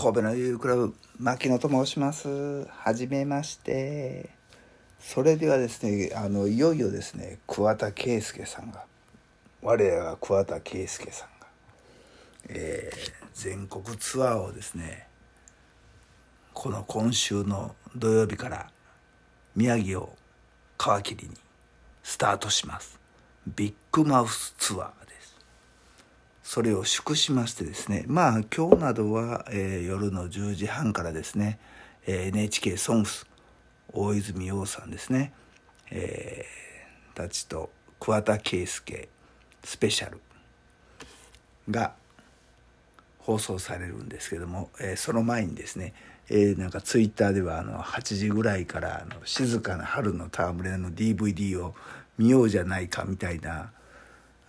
神戸のゆうクラブ牧野と申します。はじめまして。それではですねあのいよいよですね桑田佳祐さんが我らが桑田佳祐さんが、えー、全国ツアーをですねこの今週の土曜日から宮城を皮切りにスタートします。ビッグマウスツアーそれを祝しましてですねまあ今日などは、えー、夜の10時半からですね、えー、NHK ソングス大泉洋さんですね、えー、たちと桑田佳祐スペシャルが放送されるんですけども、えー、その前にですね、えー、なんかツイッターではあの8時ぐらいからあの静かな春の戯れの DVD を見ようじゃないかみたいな、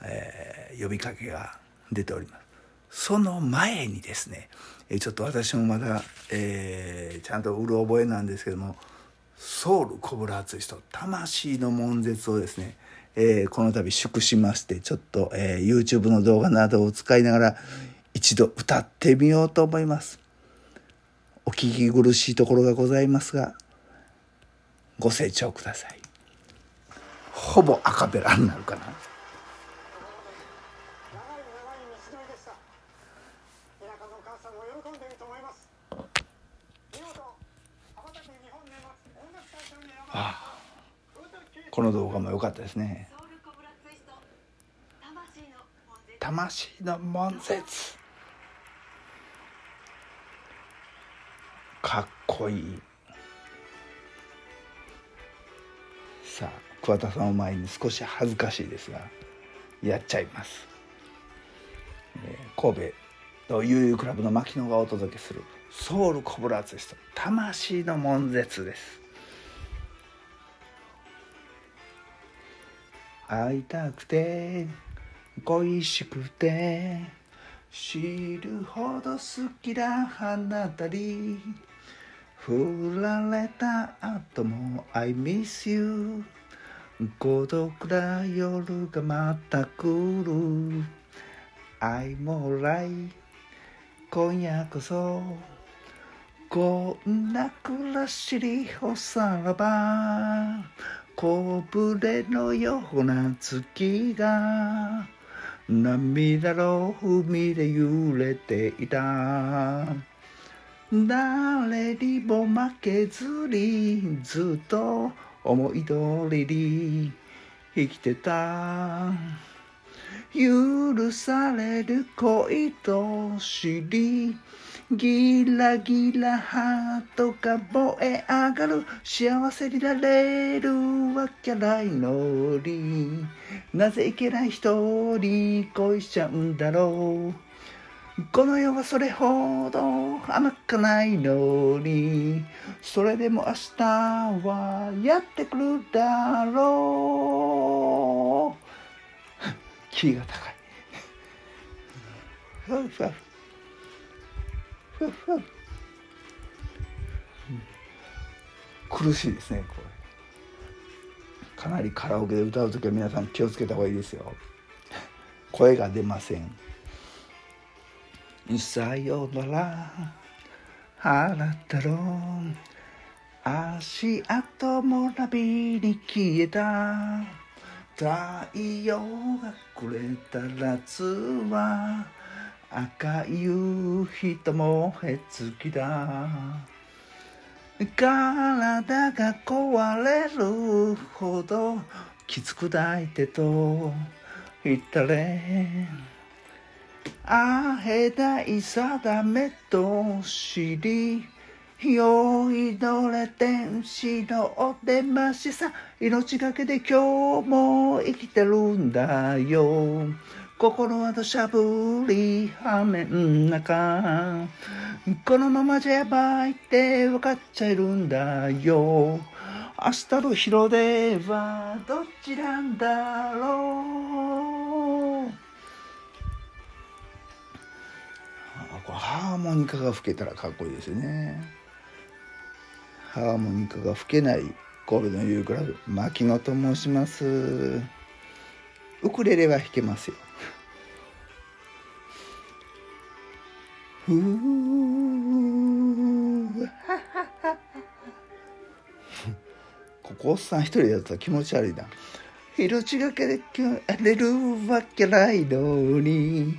えー、呼びかけが出ております。その前にですね、ちょっと私もまだ、えー、ちゃんとうる覚えなんですけども、ソウルコブラツイスト、魂の悶絶をですね、えー、この度祝しまして、ちょっと、えー、YouTube の動画などを使いながら、一度歌ってみようと思います。お聞き苦しいところがございますが、ご清聴ください。ほぼアカペラになるかな。あこの動画も良かったですね。魂の悶絶。かっこいい。さあ桑田さんを前に少し恥ずかしいですがやっちゃいます、えー、神戸の悠々クラブの牧野がお届けするソウルコブラツイスト魂の悶絶です。会いたくて恋しくて知るほど好きだあなたに振られた後も I miss you 孤独な夜がまた来る。愛もらい今夜こそこんな暮らしにおさらば。小舟のような月が涙の海で揺れていた。誰にも負けずにずっと思い通りに生きてた。許される恋と知りギラギラハートが燃え上がる。幸せになれるわけないのに。なぜいけない人に恋しちゃうんだろう。この世はそれほど甘くないのに。それでも明日はやってくるだろう。キーが高い。ふわふわ。苦しいですねこれ。かなりカラオケで歌う時は皆さん気をつけた方がいいですよ。声が出ません。さよなら。あなたの足跡もナビに消えた。太陽がくれた夏は赤い夕日と燃え尽きだ体が壊れるほどきつく抱いてと言ったれ。会えない定めと知り酔いどれ天使のお出ましさ。命がけで今日も生きてるんだよ。心は土砂降り雨ん中。このままじゃやばいって分かっちゃいるんだよ。明日の日の出はどっちなんだろう。ハーモニカが吹けたらかっこいいですよね。ハーモニカが吹けない神戸のユークラブ牧野と申します。ウクレレは弾けますよ。ふ ーここおっさん一人でやったら気持ち悪いな。命がけでれるわけないのに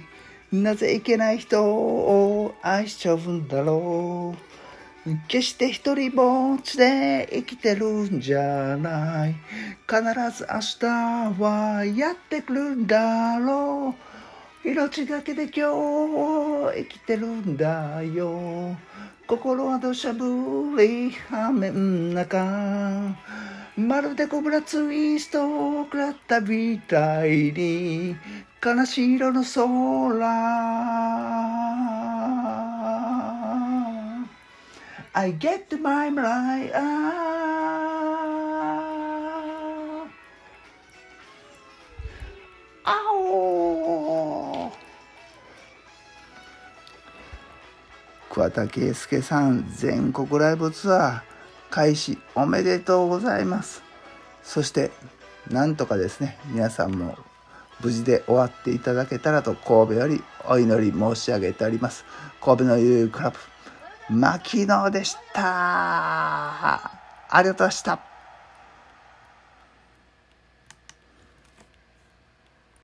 なぜいけない人を愛しちゃうんだろう。決して一人ぼっちで生きてるんじゃない。必ず明日はやってくるんだろう。命がけで今日生きてるんだよ。心は土砂降り雨ん中。まるでコブラツイストを食らったみたいに。悲しい色の空。I get my life 桑田佳祐さん全国ライブツアー開始おめでとうございます。そしてなんとかですね皆さんも無事で終わっていただけたらと神戸よりお祈り申し上げております。神戸のゆうクラブ牧野でした。ありがとうございました。